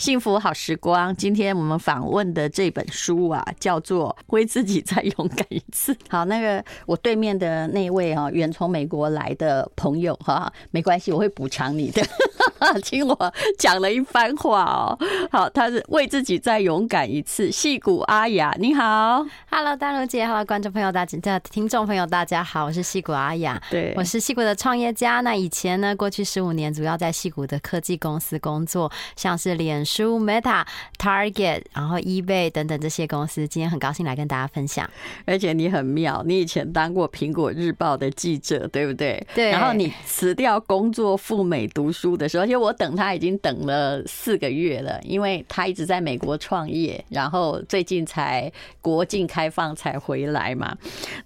幸福好时光，今天我们访问的这本书啊，叫做《为自己再勇敢一次》。好，那个我对面的那位啊，远从美国来的朋友哈，没关系，我会补偿你的。听我讲了一番话哦。好，他是为自己再勇敢一次。戏骨阿雅，你好，Hello，大如姐，Hello，观众朋友大家，听众朋友大家好，我是戏骨阿雅，对，我是戏骨的创业家。那以前呢，过去十五年主要在戏骨的科技公司工作，像是脸。书 Meta、Target，然后 eBay 等等这些公司，今天很高兴来跟大家分享。而且你很妙，你以前当过苹果日报的记者，对不对？对。然后你辞掉工作赴美读书的时候，而且我等他已经等了四个月了，因为他一直在美国创业，然后最近才国境开放才回来嘛。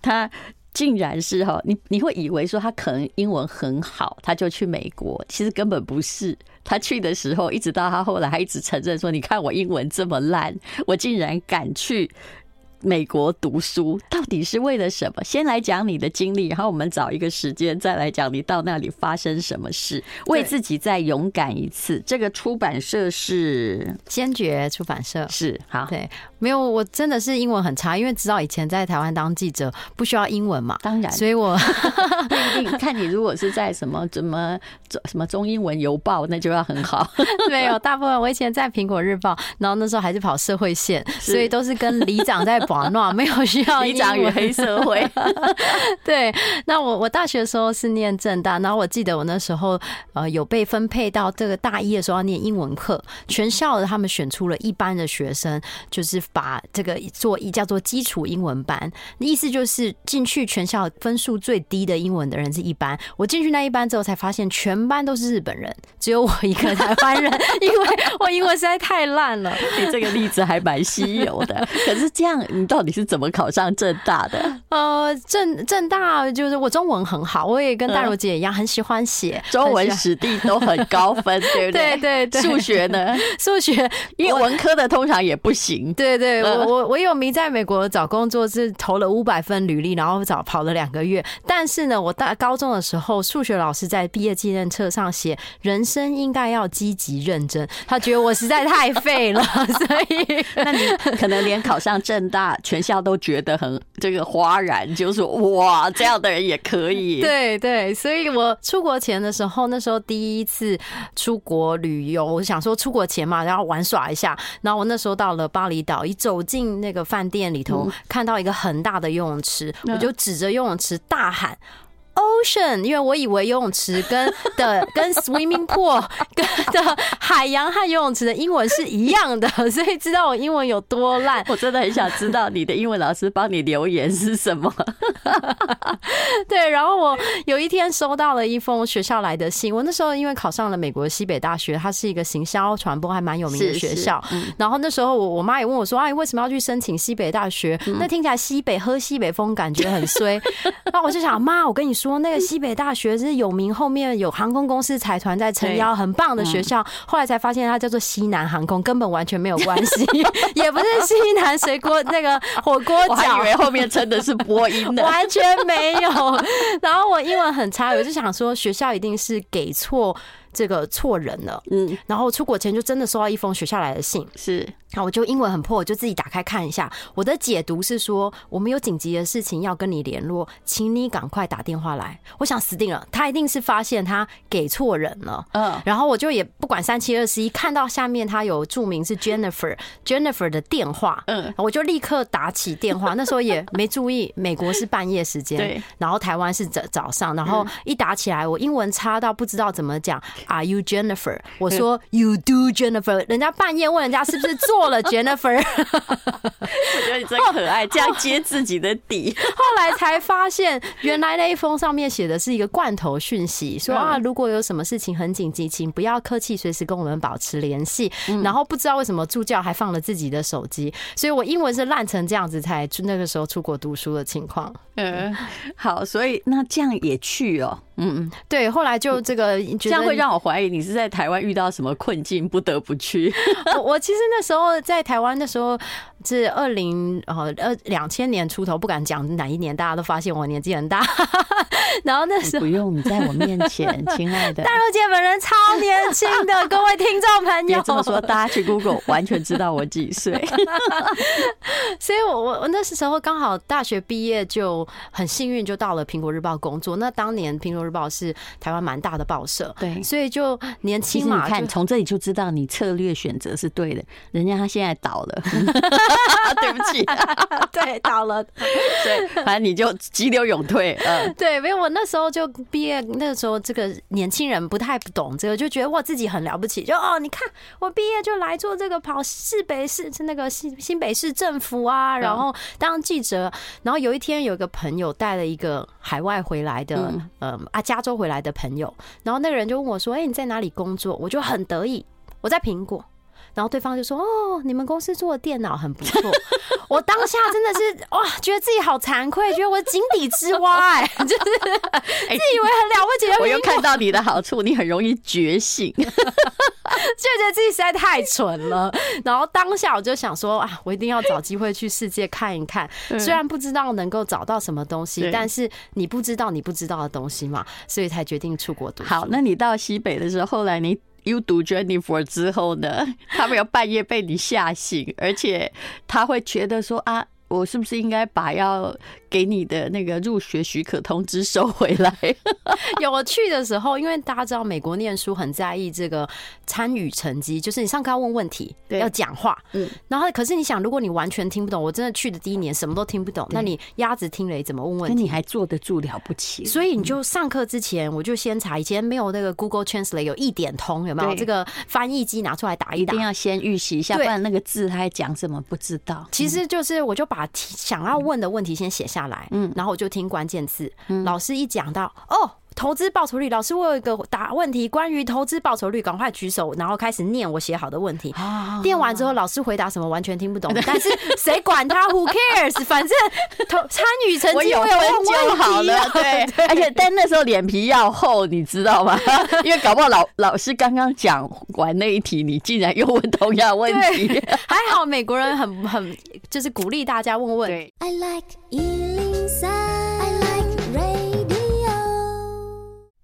他竟然是哈，你你会以为说他可能英文很好，他就去美国，其实根本不是。他去的时候，一直到他后来还一直承认说：“你看我英文这么烂，我竟然敢去。”美国读书到底是为了什么？先来讲你的经历，然后我们找一个时间再来讲你到那里发生什么事，为自己再勇敢一次。这个出版社是坚决出版社，是好对，没有，我真的是英文很差，因为知道以前在台湾当记者不需要英文嘛，当然，所以我 不一定看你如果是在什么怎么什么中英文邮报，那就要很好。没有，大部分我以前在苹果日报，然后那时候还是跑社会线，所以都是跟里长在。玩闹 没有需要里长与黑社会。对，那我我大学的时候是念正大，然后我记得我那时候呃有被分配到这个大一的时候要念英文课，全校的他们选出了一班的学生，就是把这个做一叫做基础英文班，意思就是进去全校分数最低的英文的人是一班。我进去那一班之后才发现全班都是日本人，只有我一个台湾人，因为我英文实在太烂了。你这个例子还蛮稀有的，可是这样。你到底是怎么考上正大的？呃，正正大就是我中文很好，我也跟大如姐一样很喜欢写中文史地都很高分，对不对？对对对。数学呢？数学因为文科的通常也不行。对对，我我我有迷在美国找工作是投了五百份履历，然后找跑了两个月。但是呢，我大高中的时候，数学老师在毕业纪念册上写人生应该要积极认真，他觉得我实在太废了，所以那你可能连考上正大。全校都觉得很这个哗然，就是哇，这样的人也可以。对对，所以我出国前的时候，那时候第一次出国旅游，我想说出国前嘛，然后玩耍一下。然后我那时候到了巴厘岛，一走进那个饭店里头，看到一个很大的游泳池，我就指着游泳池大喊。因为我以为游泳池跟的 跟 swimming pool 跟的海洋和游泳池的英文是一样的，所以知道我英文有多烂。我真的很想知道你的英文老师帮你留言是什么。对，然后我有一天收到了一封学校来的信。我那时候因为考上了美国西北大学，它是一个行销传播还蛮有名的学校。然后那时候我我妈也问我说：“哎，为什么要去申请西北大学？那听起来西北喝西北风感觉很衰。”那我就想，妈，我跟你说。说那个西北大学是有名，后面有航空公司财团在撑腰，很棒的学校。后来才发现它叫做西南航空，根本完全没有关系，也不是西南水锅那个火锅饺。我还以为后面撑的是波音的，完全没有。然后我英文很差，我就想说学校一定是给错这个错人了。嗯，然后出国前就真的收到一封学校来的信，是。那我就英文很破，我就自己打开看一下。我的解读是说，我们有紧急的事情要跟你联络，请你赶快打电话来。我想死定了，他一定是发现他给错人了。嗯，然后我就也不管三七二十一，看到下面他有注明是 Jennifer，Jennifer 的电话，嗯，我就立刻打起电话。那时候也没注意，美国是半夜时间，对，然后台湾是早早上，然后一打起来，我英文差到不知道怎么讲。Are you Jennifer？我说 You do Jennifer。人家半夜问人家是不是做。了 Jennifer，我觉得你真可爱，这样揭自己的底。后来才发现，原来那一封上面写的是一个罐头讯息，说啊，如果有什么事情很紧急，请不要客气，随时跟我们保持联系。然后不知道为什么助教还放了自己的手机，所以我英文是烂成这样子，才那个时候出国读书的情况。嗯，好，所以那这样也去哦。嗯嗯，对，后来就这个这样会让我怀疑你是在台湾遇到什么困境，不得不去。我我其实那时候在台湾的时候，是二零呃二两千年出头，不敢讲哪一年，大家都发现我年纪很大。然后那时候不用你在我面前，亲爱的，大肉姐本人超年轻的，各位听众朋友，别这么说，大家去 Google 完全知道我几岁。所以我我我那时候刚好大学毕业，就很幸运就到了苹果日报工作。那当年苹果日报是台湾蛮大的报社，对，所以就年轻嘛，你看从这里就知道你策略选择是对的。人家他现在倒了 对不起，对，倒了，对，反正你就急流勇退，嗯，对，没有，我那时候就毕业，那个时候这个年轻人不太不懂这个，就觉得哇自己很了不起，就哦，你看我毕业就来做这个跑市北市是那个新新北市政府啊，然后当记者，然后有一天有一个朋友带了一个海外回来的，嗯啊加州回来的朋友，然后那个人就问我说，哎，你在哪里工作？我就很得意，我在苹果。然后对方就说：“哦，你们公司做的电脑很不错。”我当下真的是哇，觉得自己好惭愧，觉得我井底之蛙，哎，就是自以为很了不起。我又看到你的好处，你很容易觉醒，就觉得自己实在太蠢了。然后当下我就想说啊，我一定要找机会去世界看一看。虽然不知道能够找到什么东西，但是你不知道你不知道的东西嘛，所以才决定出国读。好，那你到西北的时候，后来你。You do Jennifer 之后呢，他没有半夜被你吓醒，而且他会觉得说啊，我是不是应该把要。给你的那个入学许可通知收回来。有我去的时候，因为大家知道美国念书很在意这个参与成绩，就是你上课要问问题，要讲话。嗯，然后可是你想，如果你完全听不懂，我真的去的第一年什么都听不懂，那你鸭子听雷怎么问问题？你还坐得住了不起？所以你就上课之前，我就先查，以前没有那个 Google Translate 有一点通，有没有这个翻译机拿出来打一打？一定要先预习一下，不然那个字他在讲什么不知道。其实就是我就把想要问的问题先写下来，嗯，然后我就听关键字，老师一讲到哦。投资报酬率，老师我有一个答问题，关于投资报酬率，赶快举手，然后开始念我写好的问题。念完之后，老师回答什么完全听不懂，但是谁管他？Who cares？反正投参与成绩我有分就好了。对，而且但那时候脸皮要厚，你知道吗？因为搞不好老老师刚刚讲完那一题，你竟然又问同样问题。还好美国人很很就是鼓励大家问问。I like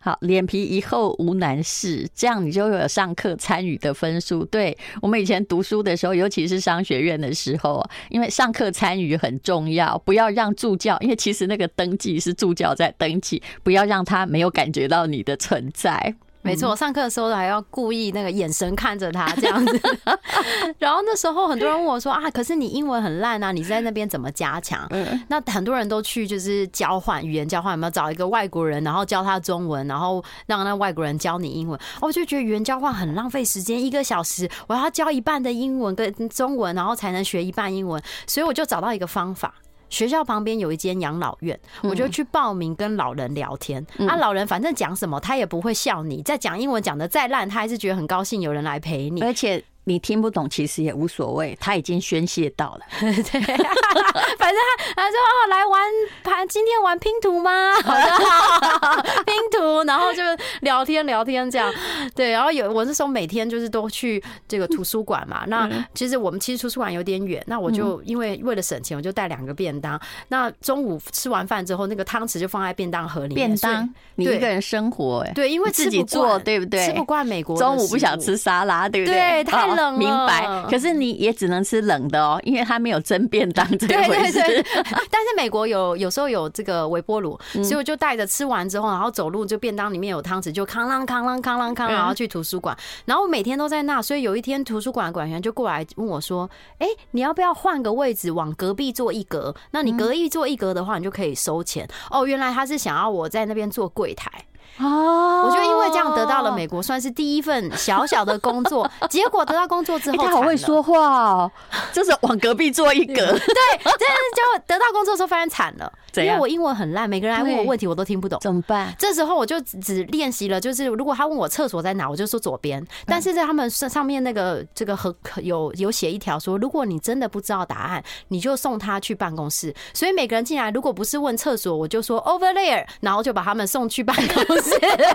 好，脸皮一厚无难事，这样你就有上课参与的分数。对，我们以前读书的时候，尤其是商学院的时候，因为上课参与很重要，不要让助教，因为其实那个登记是助教在登记，不要让他没有感觉到你的存在。没错，上课的时候还要故意那个眼神看着他这样子，然后那时候很多人问我说啊，可是你英文很烂啊，你在那边怎么加强？那很多人都去就是交换语言交换，有没有找一个外国人，然后教他中文，然后让那外国人教你英文？我就觉得语言交换很浪费时间，一个小时我要教一半的英文跟中文，然后才能学一半英文，所以我就找到一个方法。学校旁边有一间养老院，我就去报名跟老人聊天。啊，老人反正讲什么他也不会笑你，再讲英文讲的再烂，他还是觉得很高兴有人来陪你，而且。你听不懂，其实也无所谓，他已经宣泄到了。对，反正他他说哦，来玩盘，今天玩拼图吗？拼图，然后就聊天聊天这样。对，然后有我那时候每天就是都去这个图书馆嘛。那其实我们其实图书馆有点远，那我就因为为了省钱，我就带两个便当。那中午吃完饭之后，那个汤匙就放在便当盒里面。便当，你一个人生活哎？对，因为自己做，对不对？吃不惯美国，中午不想吃沙拉，对不对？对，太。冷，明白。可是你也只能吃冷的哦，因为它没有蒸便当这回事。对对对。但是美国有有时候有这个微波炉，所以我就带着吃完之后，然后走路就便当里面有汤匙，就康啷康啷康啷康，然后去图书馆。然后我每天都在那，所以有一天图书馆馆员就过来问我说：“哎，你要不要换个位置，往隔壁坐一格？那你隔壁坐一格的话，你就可以收钱。”哦，原来他是想要我在那边做柜台。哦，我就因为这样得到了美国算是第一份小小的工作，结果得到工作之后，他好会说话哦，就是往隔壁坐一格，对，但是就得到工作之后发现惨了，因为我英文很烂，每个人来问我问题我都听不懂，怎么办？这时候我就只练习了，就是如果他问我厕所在哪，我就说左边，但是在他们上上面那个这个和有有写一条说，如果你真的不知道答案，你就送他去办公室，所以每个人进来如果不是问厕所，我就说 over there，然后就把他们送去办公室。hon säger.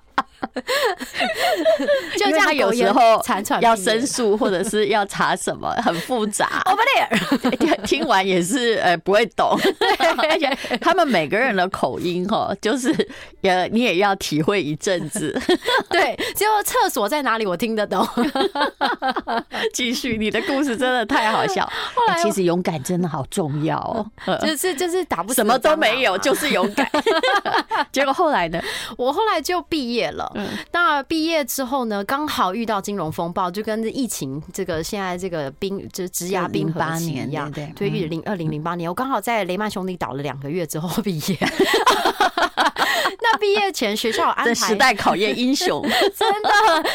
就这样，有时候要申诉或者是要查什么，很复杂。Over there，听完也是呃不会懂。而且他们每个人的口音哈，就是呃你也要体会一阵子。对，只有厕所在哪里我听得懂。继续，你的故事真的太好笑。后来其实勇敢真的好重要哦，就是就是打不什么都没有，就是勇敢。结果后来呢？我后来就毕业了。嗯，那毕业之后呢，刚好遇到金融风暴，就跟疫情这个现在这个冰就是职涯冰河期一样。对，对，对，零二零零八年，我刚好在雷曼兄弟倒了两个月之后毕业。那毕业前学校有安排，时代考验英雄，真的？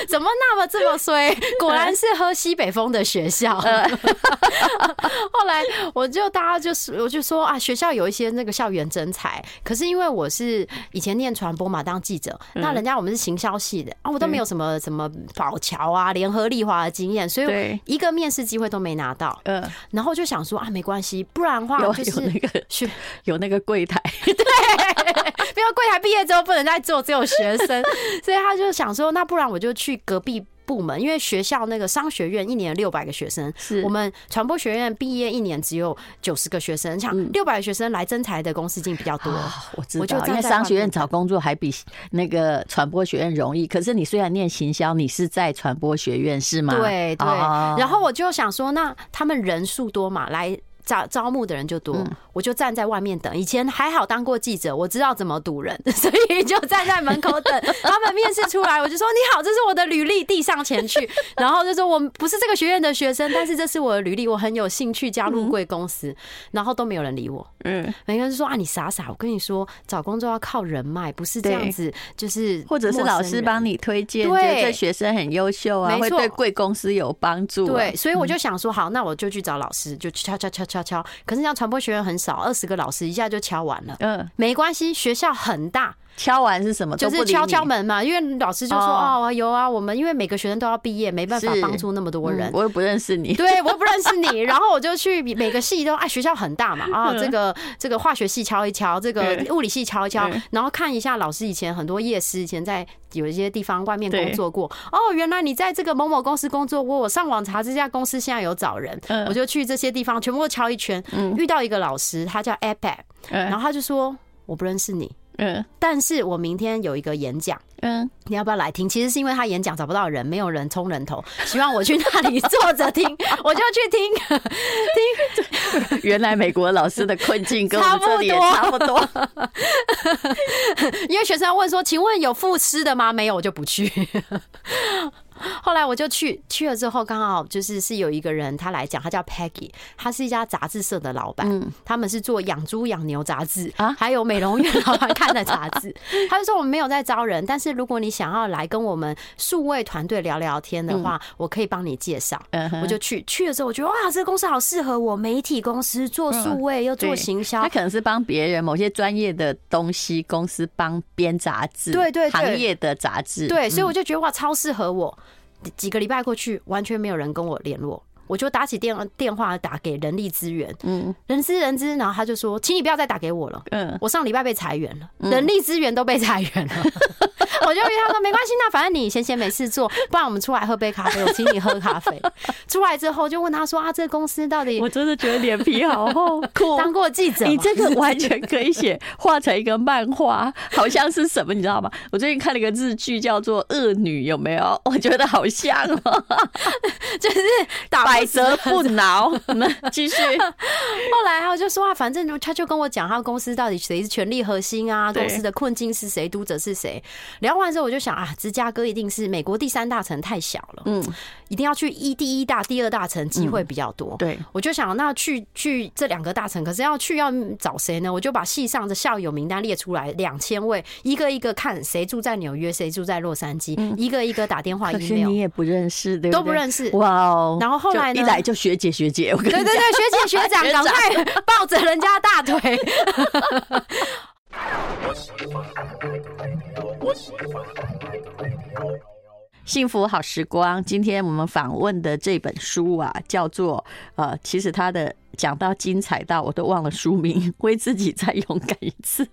怎么那么这么衰？果然是喝西北风的学校。后来我就大家就是我就说啊，学校有一些那个校园真才，可是因为我是以前念传播嘛，当记者，那人家我们是行销系的啊，我都没有什么什么宝桥啊、联合利华的经验，所以一个面试机会都没拿到。嗯，然后就想说啊，没关系，不然的话就是那个学有那个柜台，对，不要柜台毕业之后不能再做，只有学生，所以他就想说，那不然我就去隔壁。部门，因为学校那个商学院一年六百个学生，是我们传播学院毕业一年只有九十个学生，像六百个学生来征才的公司进比较多。我知道，因为商学院找工作还比那个传播学院容易。可是你虽然念行销，你是在传播学院是吗？对对。然后我就想说，那他们人数多嘛，来。招招募的人就多，我就站在外面等。以前还好当过记者，我知道怎么堵人，所以就站在门口等他们面试出来。我就说：“你好，这是我的履历，递上前去。” 然后就说：“我不是这个学院的学生，但是这是我的履历，我很有兴趣加入贵公司。”然后都没有人理我。嗯，每个人就说：“啊，你傻傻！我跟你说，找工作要靠人脉，不是这样子，就是或者是老师帮你推荐，对，这学生很优秀啊，会对贵公司有帮助。”对，所以我就想说：“好，那我就去找老师，就敲敲敲敲。”敲敲，可是像传播学院很少，二十个老师一下就敲完了。嗯，没关系，学校很大。敲完是什么？就是敲敲门嘛，因为老师就说哦，有啊，我们因为每个学生都要毕业，没办法帮助那么多人。我又不认识你，对，我又不认识你。然后我就去每个系都，哎，学校很大嘛，啊，这个这个化学系敲一敲，这个物理系敲一敲，然后看一下老师以前很多夜师以前在有一些地方外面工作过。哦，原来你在这个某某公司工作过。我上网查这家公司现在有找人，我就去这些地方全部都敲一圈，遇到一个老师，他叫 APEC，然后他就说我不认识你。嗯，但是我明天有一个演讲，嗯，你要不要来听？其实是因为他演讲找不到人，没有人充人头，希望我去那里坐着听，我就去听听。原来美国老师的困境跟我们 这里也差不多，因为学生要问说：“请问有副师的吗？”没有，我就不去。后来我就去去了之后，刚好就是是有一个人他来讲，他叫 Peggy，他是一家杂志社的老板，嗯，他们是做养猪养牛杂志啊，还有美容院老板看的杂志。他就说我们没有在招人，但是如果你想要来跟我们数位团队聊聊天的话，我可以帮你介绍。我就去去了之后，我觉得哇，这个公司好适合我，媒体公司做数位又做行销，他可能是帮别人某些专业的东西公司帮编杂志，对对，行业的杂志，对，所以我就觉得哇，超适合我。几个礼拜过去，完全没有人跟我联络。我就打起电电话打给人力资源，嗯，人资人资，然后他就说，请你不要再打给我了，嗯，我上礼拜被裁员了，人力资源都被裁员了，我就跟他说没关系，那反正你闲闲没事做，不然我们出来喝杯咖啡，我请你喝咖啡。出来之后就问他说啊，这个公司到底？我真的觉得脸皮好厚，当过记者，你这个完全可以写画成一个漫画，好像是什么，你知道吗？我最近看了一个日剧叫做《恶女》，有没有？我觉得好像哦，就是打。百折不挠，我们继续。后来他就说啊，反正他就跟我讲，他公司到底谁是权力核心啊？公司的困境是谁？读者是谁？聊完之后，我就想啊，芝加哥一定是美国第三大城，太小了，嗯，一定要去一第一大、第二大城，机会比较多。对，我就想那去去这两个大城，可是要去要找谁呢？我就把系上的校友名单列出来，两千位，一个一个看谁住在纽约，谁住在洛杉矶，一个一个打电话。可是你也不认识，对不对？都不认识。哇哦！然后后来。一来就学姐学姐，我跟你讲，对对对，学姐学长，赶快抱着人家大腿。幸福好时光，今天我们访问的这本书啊，叫做呃，其实他的讲到精彩到我都忘了书名，为自己再勇敢一次。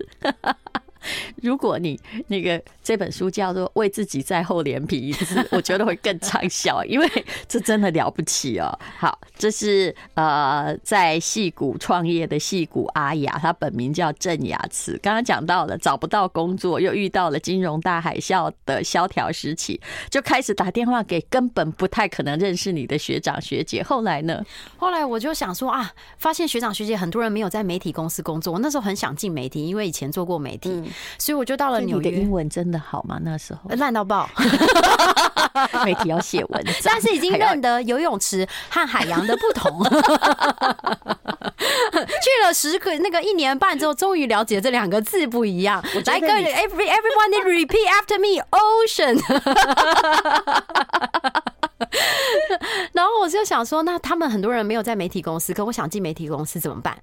如果你那个这本书叫做《为自己再厚脸皮一次》，我觉得会更畅销，因为这真的了不起哦。好，这是呃在戏谷创业的戏谷阿雅，她本名叫郑雅慈。刚刚讲到了找不到工作，又遇到了金融大海啸的萧条时期，就开始打电话给根本不太可能认识你的学长学姐。后来呢？后来我就想说啊，发现学长学姐很多人没有在媒体公司工作，我那时候很想进媒体，因为以前做过媒体。嗯所以我就到了纽约。你的英文真的好吗？那时候烂到爆，媒体要写文章，但是已经认得游泳池和海洋的不同。去了十个那个一年半之后，终于了解这两个字不一样。来个 every everyone repeat after me ocean。然后我就想说，那他们很多人没有在媒体公司，可我想进媒体公司怎么办？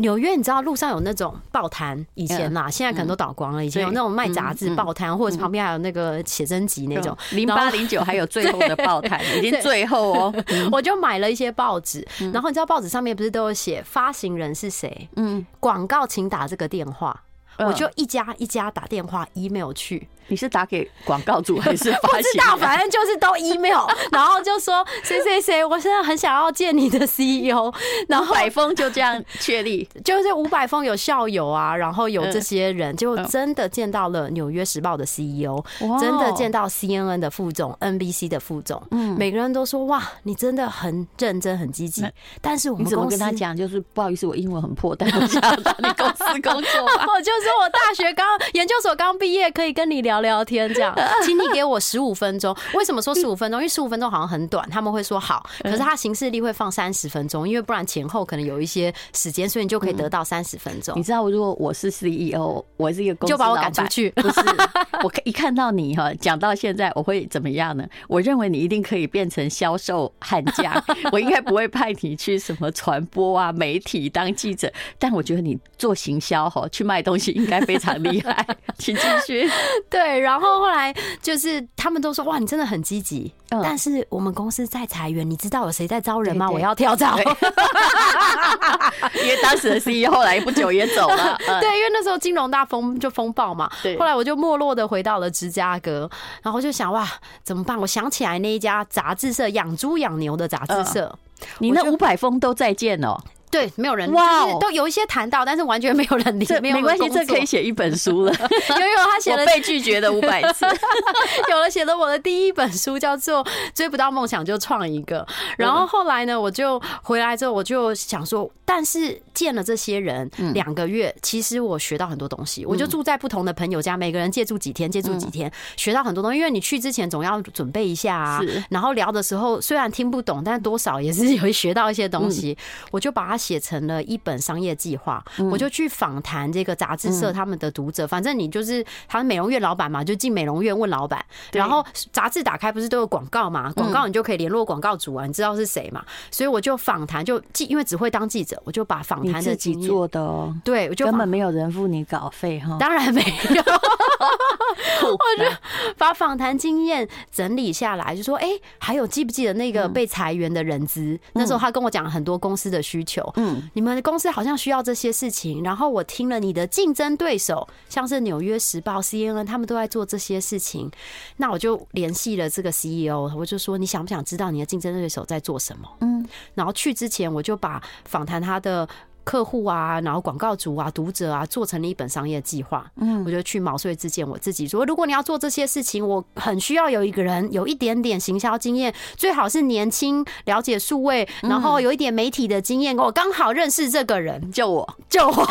纽约，你知道路上有那种报摊，以前呐，现在可能都倒光了。以前有那种卖杂志报摊，或者是旁边还有那个写真集那种。零八零九还有 最后的报摊，已经最后哦。我就买了一些报纸，然后你知道报纸上面不是都有写发行人是谁？嗯，广告请打这个电话。我就一家一家打电话、email 去。你是打给广告主还是发行？不知道，反正就是都 email，然后就说谁谁谁，我现在很想要见你的 CEO，然后百峰就这样确立，就是五百峰有校友啊，然后有这些人，就真的见到了《纽约时报》的 CEO，真的见到 CNN 的副总，NBC 的副总，嗯，每个人都说哇，你真的很认真、很积极。但是我们怎么跟他讲？就是不好意思，我英文很破，但我想要到你公司工作。我 就说我大学刚研究所刚毕业，可以跟你聊。聊天这样，请你给我十五分钟。为什么说十五分钟？因为十五分钟好像很短，他们会说好，可是他行事历会放三十分钟，因为不然前后可能有一些时间，所以你就可以得到三十分钟。你知道，如果我是 CEO，我是一个公司，就把我赶出去。不是，我一看到你哈，讲到现在，我会怎么样呢？我认为你一定可以变成销售悍将，我应该不会派你去什么传播啊、媒体当记者，但我觉得你做行销哈，去卖东西应该非常厉害。请继续。对。对，然后后来就是他们都说哇，你真的很积极。但是我们公司在裁员，你知道有谁在招人吗？我要跳槽。因为当时的 CEO 后来不久也走了。对，因为那时候金融大风就风暴嘛。对。后来我就没落的回到了芝加哥，然后就想哇，怎么办？我想起来那一家杂志社，养猪养牛的杂志社。你那五百封都再见哦。对，没有人哇，都有一些谈到，但是完全没有人理。没关系，这可以写一本书了。有有，他写了被拒绝的 五百次，有了写了我的第一本书，叫做《追不到梦想就创一个》。然后后来呢，我就回来之后，我就想说，但是见了这些人两个月，其实我学到很多东西。我就住在不同的朋友家，每个人借住几天，借住几天，学到很多东西。因为你去之前总要准备一下啊，然后聊的时候虽然听不懂，但多少也是会学到一些东西。我就把它。写成了一本商业计划，我就去访谈这个杂志社他们的读者。反正你就是他是美容院老板嘛，就进美容院问老板。然后杂志打开不是都有广告嘛？广告你就可以联络广告主啊，你知道是谁嘛？所以我就访谈，就记，因为只会当记者，我就把访谈的自己做的哦。对，我就根本没有人付你稿费哈，当然没有。我就把访谈经验整理下来，就说：哎，还有记不记得那个被裁员的人资？那时候他跟我讲很多公司的需求。嗯，你们公司好像需要这些事情。然后我听了你的竞争对手，像是《纽约时报》、CNN，他们都在做这些事情。那我就联系了这个 CEO，我就说，你想不想知道你的竞争对手在做什么？嗯，然后去之前我就把访谈他的。客户啊，然后广告主啊，读者啊，做成了一本商业计划。嗯，我就去毛遂自荐，我自己说，如果你要做这些事情，我很需要有一个人有一点点行销经验，最好是年轻、了解数位，然后有一点媒体的经验。我刚好认识这个人，就我，就我。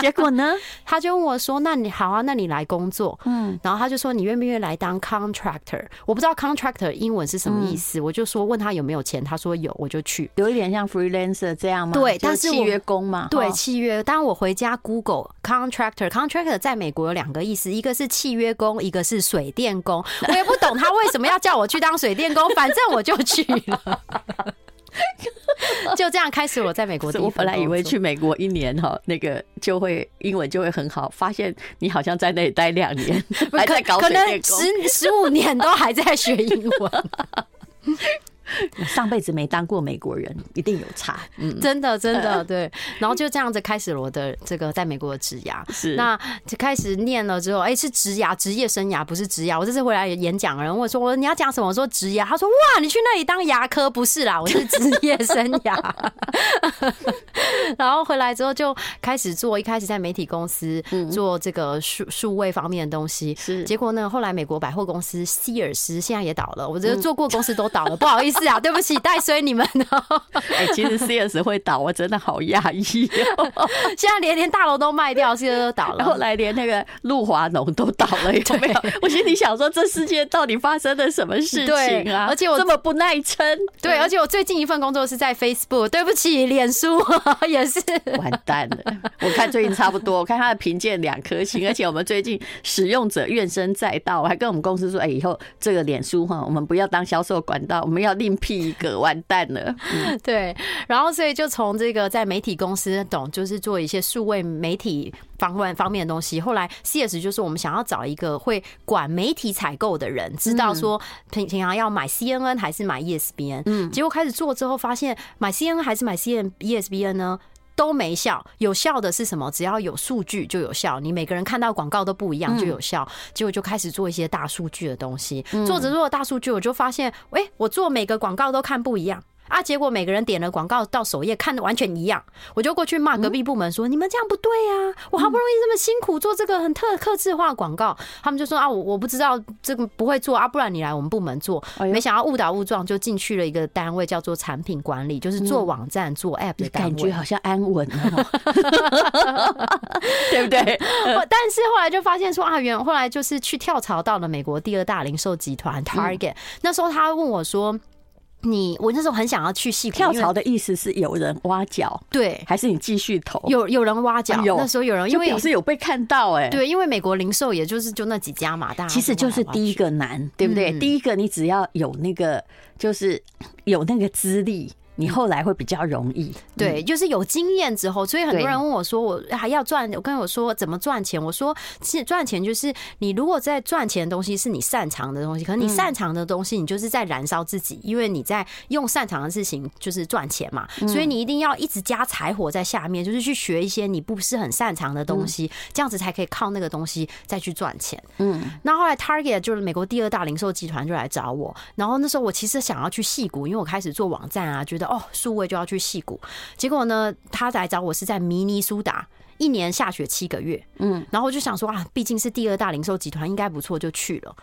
结果呢，他就问我说：“那你好啊，那你来工作。”嗯，然后他就说：“你愿不愿意来当 contractor？” 我不知道 contractor 英文是什么意思，我就说问他有没有钱，他说有，我就去。有一点像 freelancer 这样吗？对，但是。契约工嘛，对，契约。当我回家 Google contractor，contractor 在美国有两个意思，一个是契约工，一个是水电工。我也不懂他为什么要叫我去当水电工，反正我就去了。就这样开始我在美国。我本来以为去美国一年哈，那个就会英文就会很好，发现你好像在那里待两年，还在搞可能十十五年都还在学英文。上辈子没当过美国人，一定有差。嗯，真的 真的对。然后就这样子开始了我的这个在美国的职涯。是，那就开始念了之后，哎，是职涯职业生涯，不是职涯。我这次回来演讲，人问我说：“我你要讲什么？”我说：“职涯。”他说：“哇，你去那里当牙科？不是啦，我是职业生涯。” 然后回来之后就开始做，一开始在媒体公司做这个数数位方面的东西。是，结果呢，后来美国百货公司希尔斯现在也倒了。我觉得做过公司都倒了，不好意思啊，对不起，带衰你们。哎，其实希尔斯会倒，我真的好讶异。现在连连大楼都卖掉，现在都倒了。后来连那个露华浓都倒了，有没有？我心里想说，这世界到底发生了什么事情啊？而且我这么不耐撑。对，而且我最近一份工作是在 Facebook，对不起，脸书 也是完蛋了。我看最近差不多，我看他的评鉴两颗星，而且我们最近使用者怨声载道，我还跟我们公司说，哎，以后这个脸书哈，我们不要当销售管道，我们要另辟一个，完蛋了。嗯、对，然后所以就从这个在媒体公司懂，就是做一些数位媒体方面方面的东西。后来 CS 就是我们想要找一个会管媒体采购的人，知道说平平常要买 CNN 还是买 ESPN。嗯，结果开始做之后，发现买 CNN 还是买 CNN ESPN 呢？都没效，有效的是什么？只要有数据就有效。你每个人看到广告都不一样就有效。结果就开始做一些大数据的东西。做着做着大数据，我就发现，哎，我做每个广告都看不一样。啊！结果每个人点了广告到首页看的完全一样，我就过去骂隔壁部门说：“你们这样不对呀！我好不容易这么辛苦做这个很特克制化广告，他们就说啊，我我不知道这个不会做啊，不然你来我们部门做。没想到误打误撞就进去了一个单位，叫做产品管理，就是做网站、做 App 的单位，感觉好像安稳，对不对？但是后来就发现说啊，原后来就是去跳槽到了美国第二大零售集团 Target。那时候他问我说。你我那时候很想要去矽谷，跳槽的意思是有人挖角，对，还是你继续投？有有人挖角，有那时候有人，因为表示有被看到哎，对，因为美国零售也就是就那几家嘛，大家其实就是第一个难，对不对？第一个你只要有那个，就是有那个资历。你后来会比较容易，对，就是有经验之后，所以很多人问我说，我还要赚，我跟我说怎么赚钱？我说，其实赚钱就是你如果在赚钱的东西是你擅长的东西，可能你擅长的东西，你就是在燃烧自己，因为你在用擅长的事情就是赚钱嘛，所以你一定要一直加柴火在下面，就是去学一些你不是很擅长的东西，这样子才可以靠那个东西再去赚钱。嗯，那后来 Target 就是美国第二大零售集团就来找我，然后那时候我其实想要去戏谷，因为我开始做网站啊，觉得。哦，数位就要去戏谷，结果呢，他来找我是在明尼苏达，一年下雪七个月，嗯，然后我就想说啊，毕竟是第二大零售集团，应该不错，就去了。